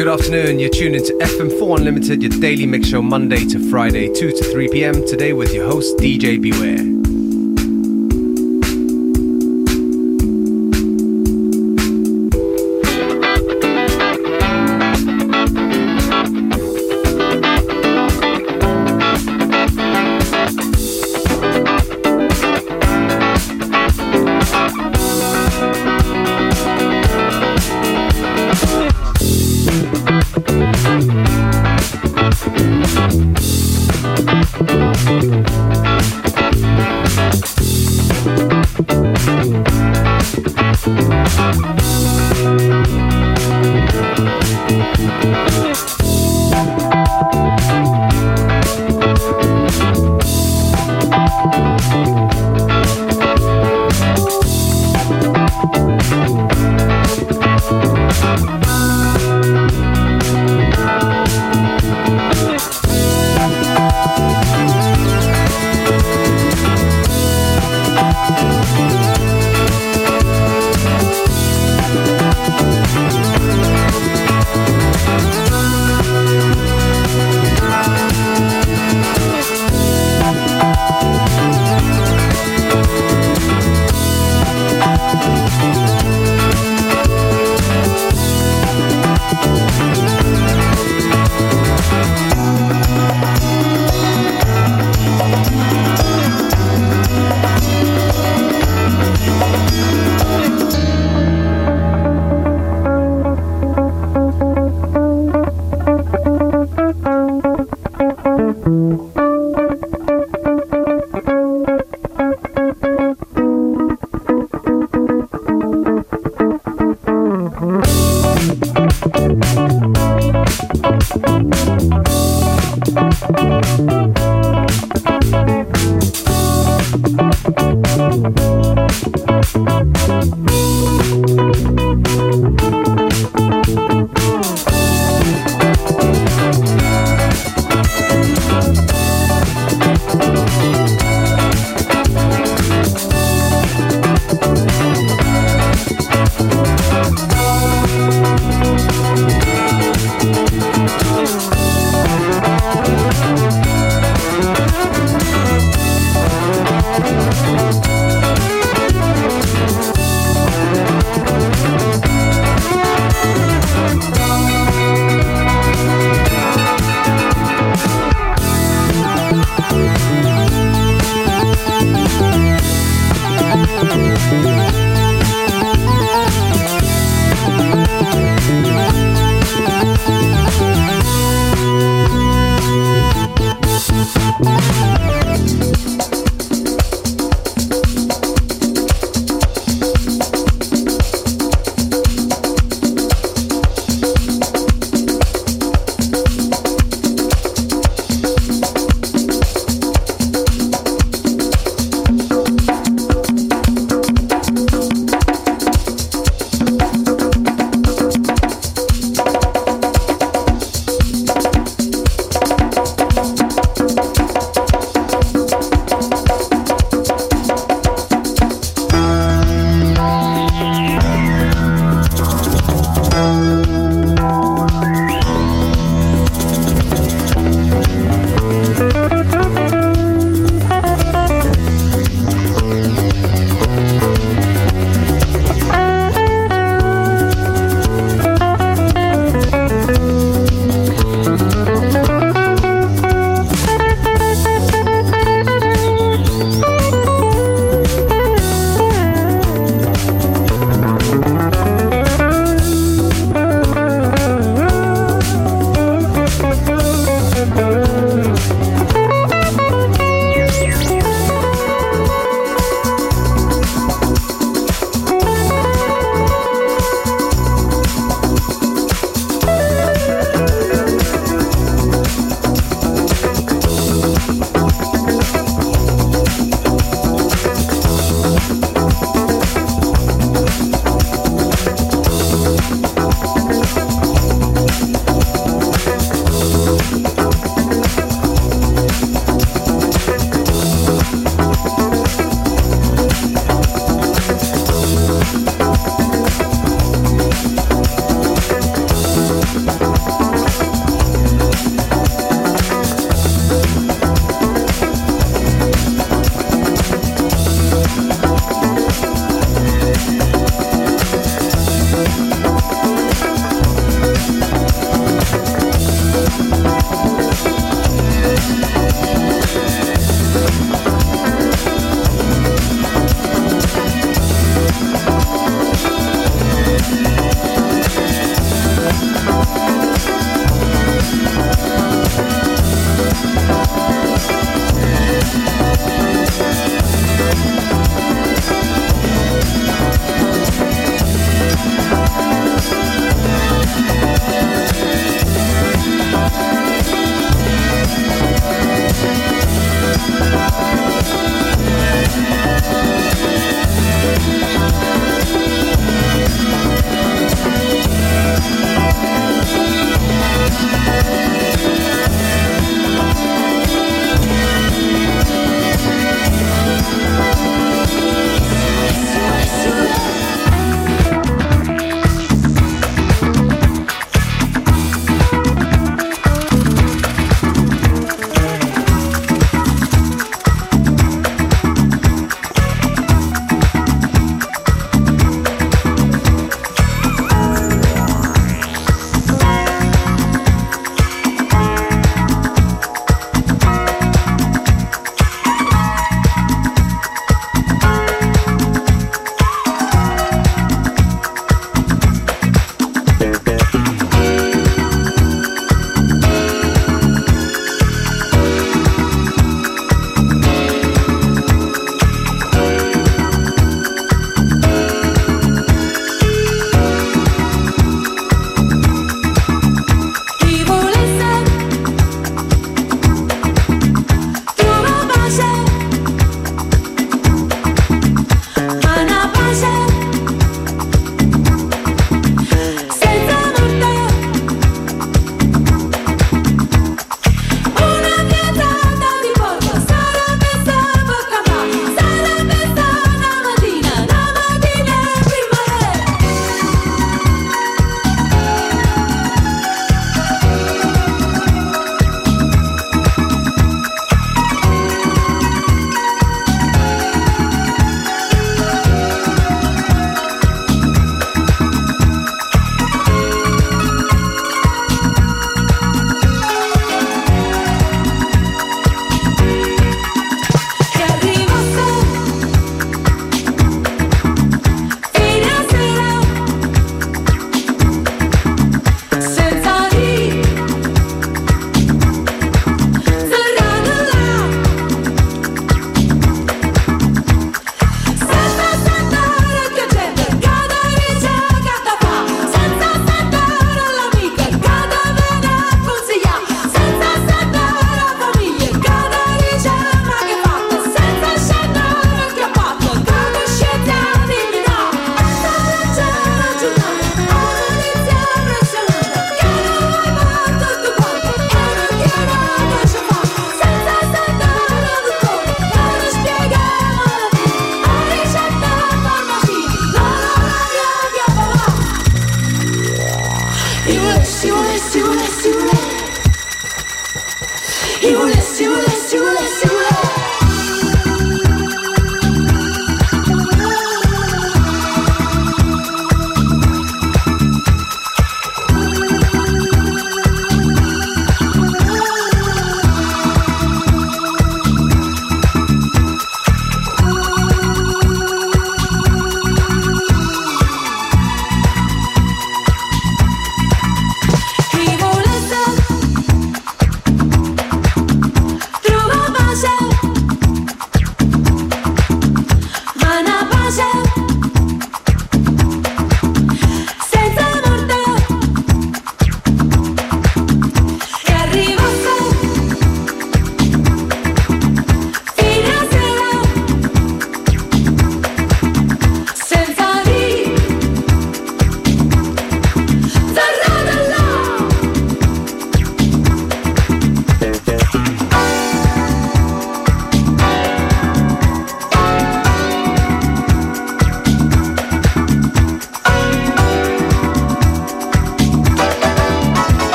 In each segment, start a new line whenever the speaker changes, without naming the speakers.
Good afternoon, you're tuned into FM4 Unlimited, your daily mix show Monday to Friday, 2 to 3 p.m. Today with your host, DJ Beware.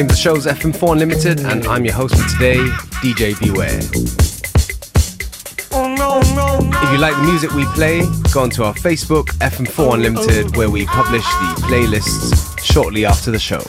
name of the show is FM4 Unlimited, and I'm your host for today, DJ Beware. If you like the music we play, go onto our Facebook, FM4 Unlimited, where we publish the playlists shortly after the show.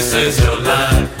this is your life